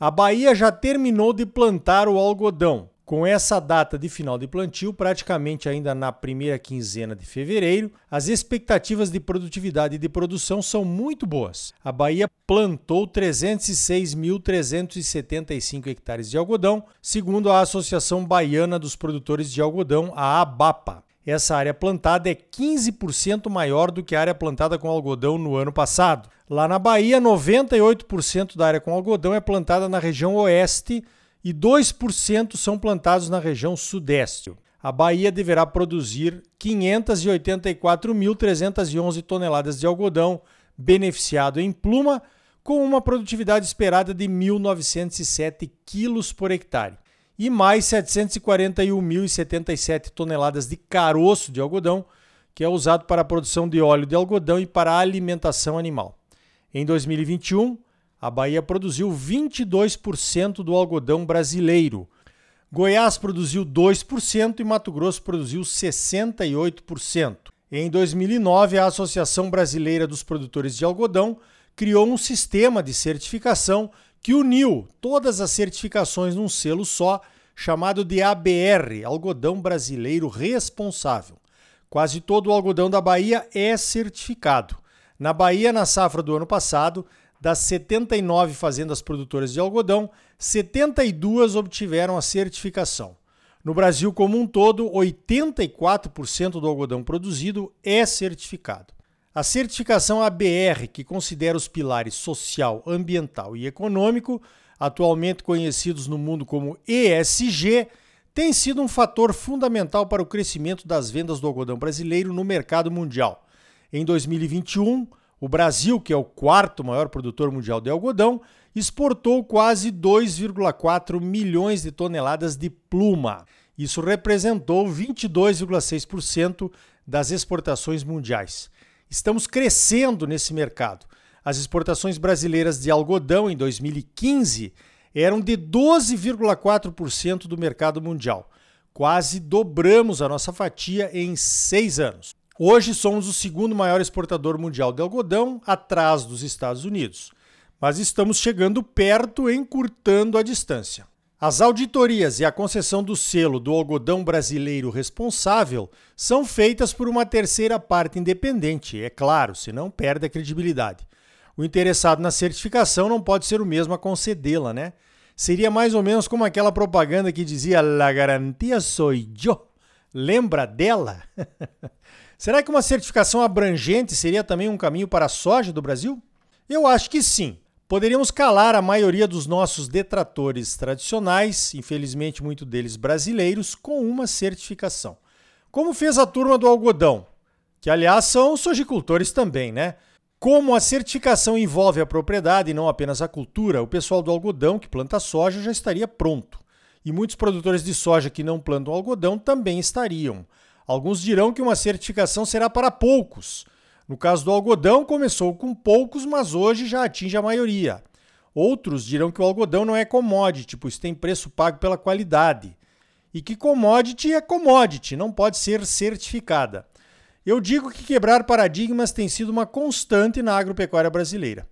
A Bahia já terminou de plantar o algodão. Com essa data de final de plantio, praticamente ainda na primeira quinzena de fevereiro, as expectativas de produtividade e de produção são muito boas. A Bahia plantou 306.375 hectares de algodão, segundo a Associação Baiana dos Produtores de Algodão, a ABAPA. Essa área plantada é 15% maior do que a área plantada com algodão no ano passado. Lá na Bahia, 98% da área com algodão é plantada na região oeste e 2% são plantados na região sudeste. A Bahia deverá produzir 584.311 toneladas de algodão beneficiado em pluma, com uma produtividade esperada de 1.907 quilos por hectare, e mais 741.077 toneladas de caroço de algodão, que é usado para a produção de óleo de algodão e para a alimentação animal. Em 2021, a Bahia produziu 22% do algodão brasileiro. Goiás produziu 2% e Mato Grosso produziu 68%. Em 2009, a Associação Brasileira dos Produtores de Algodão criou um sistema de certificação que uniu todas as certificações num selo só, chamado de ABR Algodão Brasileiro Responsável. Quase todo o algodão da Bahia é certificado. Na Bahia, na safra do ano passado, das 79 fazendas produtoras de algodão, 72 obtiveram a certificação. No Brasil como um todo, 84% do algodão produzido é certificado. A certificação ABR, que considera os pilares social, ambiental e econômico, atualmente conhecidos no mundo como ESG, tem sido um fator fundamental para o crescimento das vendas do algodão brasileiro no mercado mundial. Em 2021, o Brasil, que é o quarto maior produtor mundial de algodão, exportou quase 2,4 milhões de toneladas de pluma. Isso representou 22,6% das exportações mundiais. Estamos crescendo nesse mercado. As exportações brasileiras de algodão em 2015 eram de 12,4% do mercado mundial. Quase dobramos a nossa fatia em seis anos. Hoje somos o segundo maior exportador mundial de algodão, atrás dos Estados Unidos. Mas estamos chegando perto, encurtando a distância. As auditorias e a concessão do selo do algodão brasileiro responsável são feitas por uma terceira parte independente, é claro, senão perde a credibilidade. O interessado na certificação não pode ser o mesmo a concedê-la, né? Seria mais ou menos como aquela propaganda que dizia La garantia soy yo. Lembra dela? Será que uma certificação abrangente seria também um caminho para a soja do Brasil? Eu acho que sim. Poderíamos calar a maioria dos nossos detratores tradicionais, infelizmente muito deles brasileiros, com uma certificação. Como fez a turma do algodão, que aliás são sojicultores também, né? Como a certificação envolve a propriedade e não apenas a cultura, o pessoal do algodão que planta soja já estaria pronto. E muitos produtores de soja que não plantam algodão também estariam. Alguns dirão que uma certificação será para poucos. No caso do algodão, começou com poucos, mas hoje já atinge a maioria. Outros dirão que o algodão não é commodity, pois tem preço pago pela qualidade. E que commodity é commodity, não pode ser certificada. Eu digo que quebrar paradigmas tem sido uma constante na agropecuária brasileira.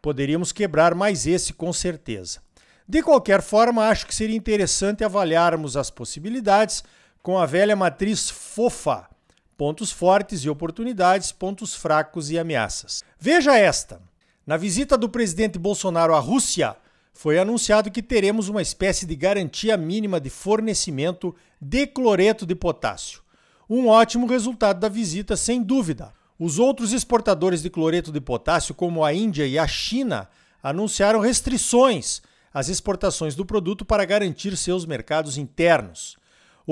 Poderíamos quebrar mais esse com certeza. De qualquer forma, acho que seria interessante avaliarmos as possibilidades com a velha matriz fofa: pontos fortes e oportunidades, pontos fracos e ameaças. Veja esta: na visita do presidente Bolsonaro à Rússia, foi anunciado que teremos uma espécie de garantia mínima de fornecimento de cloreto de potássio. Um ótimo resultado da visita, sem dúvida. Os outros exportadores de cloreto de potássio, como a Índia e a China, anunciaram restrições às exportações do produto para garantir seus mercados internos.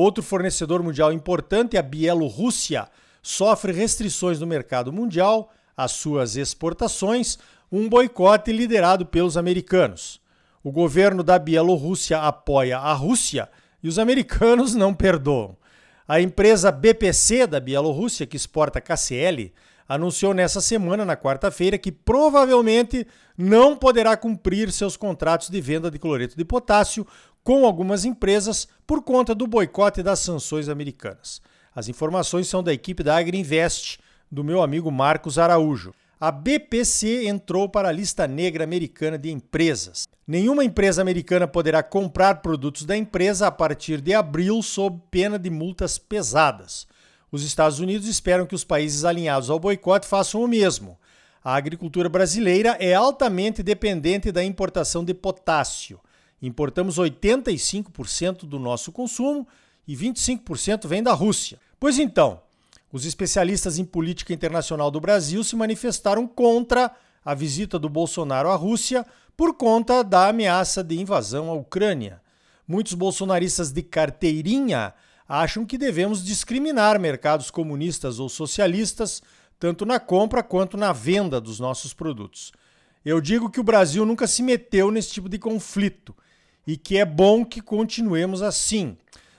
Outro fornecedor mundial importante, a Bielorrússia, sofre restrições no mercado mundial às suas exportações, um boicote liderado pelos americanos. O governo da Bielorrússia apoia a Rússia e os americanos não perdoam. A empresa BPC da Bielorrússia, que exporta KCl, anunciou nessa semana, na quarta-feira, que provavelmente não poderá cumprir seus contratos de venda de cloreto de potássio com algumas empresas por conta do boicote das sanções americanas. As informações são da equipe da Agriinvest, do meu amigo Marcos Araújo. A BPC entrou para a lista negra americana de empresas. Nenhuma empresa americana poderá comprar produtos da empresa a partir de abril sob pena de multas pesadas. Os Estados Unidos esperam que os países alinhados ao boicote façam o mesmo. A agricultura brasileira é altamente dependente da importação de potássio. Importamos 85% do nosso consumo e 25% vem da Rússia. Pois então, os especialistas em política internacional do Brasil se manifestaram contra a visita do Bolsonaro à Rússia por conta da ameaça de invasão à Ucrânia. Muitos bolsonaristas de carteirinha acham que devemos discriminar mercados comunistas ou socialistas, tanto na compra quanto na venda dos nossos produtos. Eu digo que o Brasil nunca se meteu nesse tipo de conflito e que é bom que continuemos assim.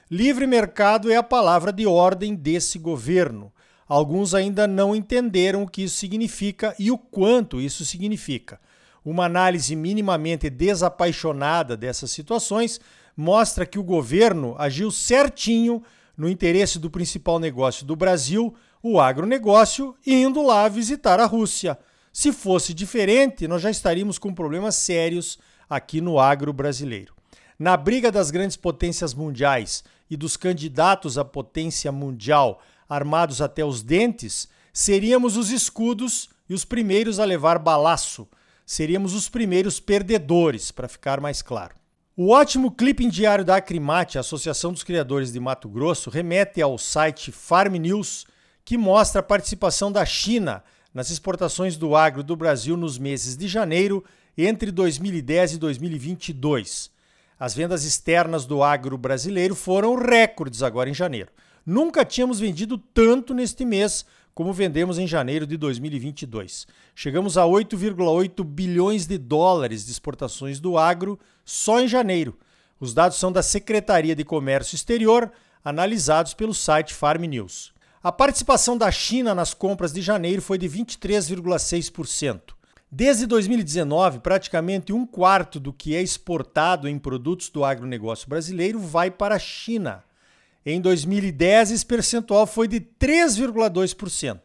Livre mercado é a palavra de ordem desse governo. Alguns ainda não entenderam o que isso significa e o quanto isso significa. Uma análise minimamente desapaixonada dessas situações mostra que o governo agiu certinho no interesse do principal negócio do Brasil, o agronegócio, indo lá visitar a Rússia. Se fosse diferente, nós já estaríamos com problemas sérios aqui no agro brasileiro. Na briga das grandes potências mundiais e dos candidatos à potência mundial armados até os dentes, seríamos os escudos e os primeiros a levar balaço. Seríamos os primeiros perdedores, para ficar mais claro. O ótimo clipe diário da Acrimate, Associação dos Criadores de Mato Grosso, remete ao site Farm News, que mostra a participação da China nas exportações do agro do Brasil nos meses de janeiro entre 2010 e 2022. As vendas externas do agro brasileiro foram recordes agora em janeiro. Nunca tínhamos vendido tanto neste mês como vendemos em janeiro de 2022. Chegamos a 8,8 bilhões de dólares de exportações do agro só em janeiro. Os dados são da Secretaria de Comércio Exterior, analisados pelo site Farm News. A participação da China nas compras de janeiro foi de 23,6%. Desde 2019, praticamente um quarto do que é exportado em produtos do agronegócio brasileiro vai para a China. Em 2010, esse percentual foi de 3,2%.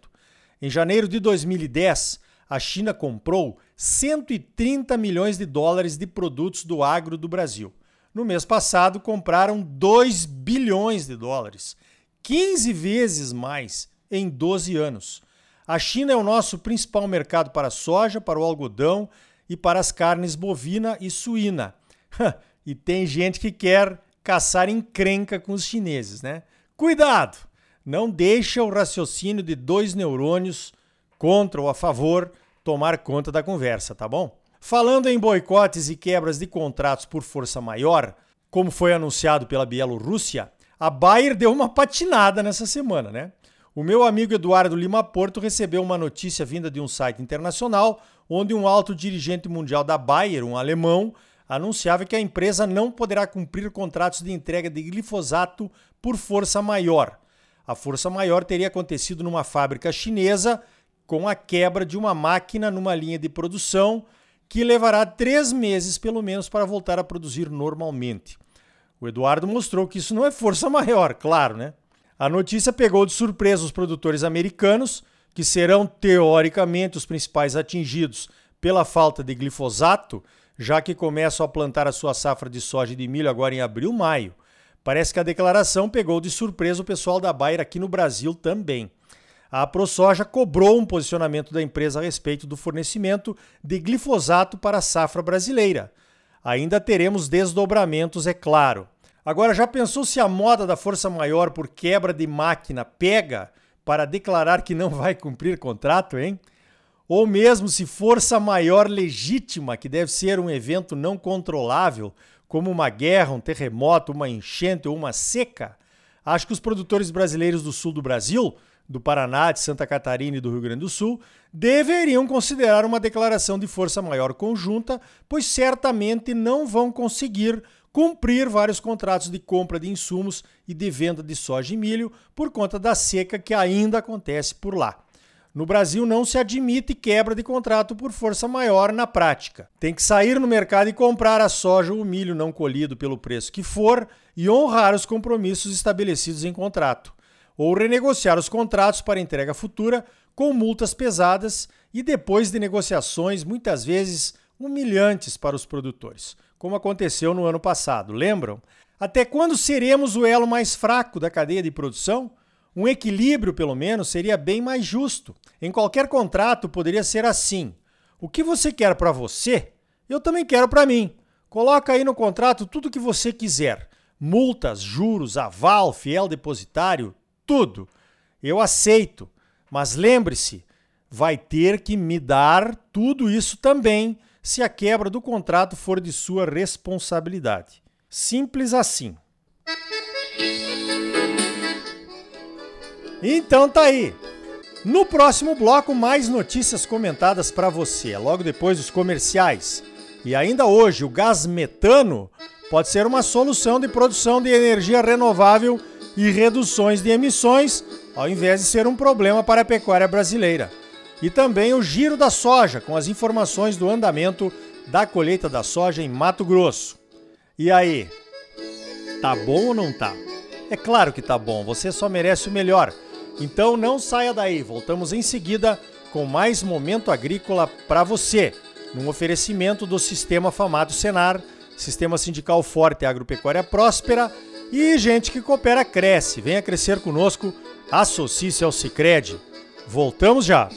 Em janeiro de 2010, a China comprou 130 milhões de dólares de produtos do agro do Brasil. No mês passado, compraram 2 bilhões de dólares, 15 vezes mais em 12 anos. A China é o nosso principal mercado para soja, para o algodão e para as carnes bovina e suína. e tem gente que quer caçar encrenca com os chineses, né? Cuidado! Não deixa o raciocínio de dois neurônios contra ou a favor tomar conta da conversa, tá bom? Falando em boicotes e quebras de contratos por força maior, como foi anunciado pela Bielorrússia, a Bayer deu uma patinada nessa semana, né? O meu amigo Eduardo Lima Porto recebeu uma notícia vinda de um site internacional onde um alto dirigente mundial da Bayer, um alemão, anunciava que a empresa não poderá cumprir contratos de entrega de glifosato por força maior. A força maior teria acontecido numa fábrica chinesa com a quebra de uma máquina numa linha de produção que levará três meses pelo menos para voltar a produzir normalmente. O Eduardo mostrou que isso não é força maior, claro, né? A notícia pegou de surpresa os produtores americanos, que serão teoricamente os principais atingidos pela falta de glifosato, já que começam a plantar a sua safra de soja e de milho agora em abril, maio. Parece que a declaração pegou de surpresa o pessoal da Bayer aqui no Brasil também. A ProSoja cobrou um posicionamento da empresa a respeito do fornecimento de glifosato para a safra brasileira. Ainda teremos desdobramentos, é claro. Agora, já pensou se a moda da força maior por quebra de máquina pega para declarar que não vai cumprir contrato, hein? ou mesmo se força maior legítima, que deve ser um evento não controlável, como uma guerra, um terremoto, uma enchente ou uma seca, acho que os produtores brasileiros do sul do Brasil do Paraná, de Santa Catarina e do Rio Grande do Sul deveriam considerar uma declaração de força maior conjunta, pois certamente não vão conseguir cumprir vários contratos de compra de insumos e de venda de soja e milho por conta da seca que ainda acontece por lá. No Brasil não se admite quebra de contrato por força maior na prática. Tem que sair no mercado e comprar a soja ou o milho não colhido pelo preço que for e honrar os compromissos estabelecidos em contrato, ou renegociar os contratos para entrega futura com multas pesadas e depois de negociações muitas vezes humilhantes para os produtores como aconteceu no ano passado. Lembram? Até quando seremos o elo mais fraco da cadeia de produção? Um equilíbrio, pelo menos, seria bem mais justo. Em qualquer contrato poderia ser assim: o que você quer para você, eu também quero para mim. Coloca aí no contrato tudo o que você quiser: multas, juros, aval, fiel depositário, tudo. Eu aceito. Mas lembre-se, vai ter que me dar tudo isso também se a quebra do contrato for de sua responsabilidade. Simples assim. Então tá aí. No próximo bloco, mais notícias comentadas para você, logo depois dos comerciais. E ainda hoje, o gás metano pode ser uma solução de produção de energia renovável e reduções de emissões, ao invés de ser um problema para a pecuária brasileira e também o giro da soja, com as informações do andamento da colheita da soja em Mato Grosso. E aí, tá bom ou não tá? É claro que tá bom, você só merece o melhor. Então não saia daí, voltamos em seguida com mais momento agrícola para você, num oferecimento do Sistema Famato Senar, Sistema Sindical Forte Agropecuária Próspera e gente que coopera cresce. Venha crescer conosco, associe-se ao Sicredi. Voltamos já.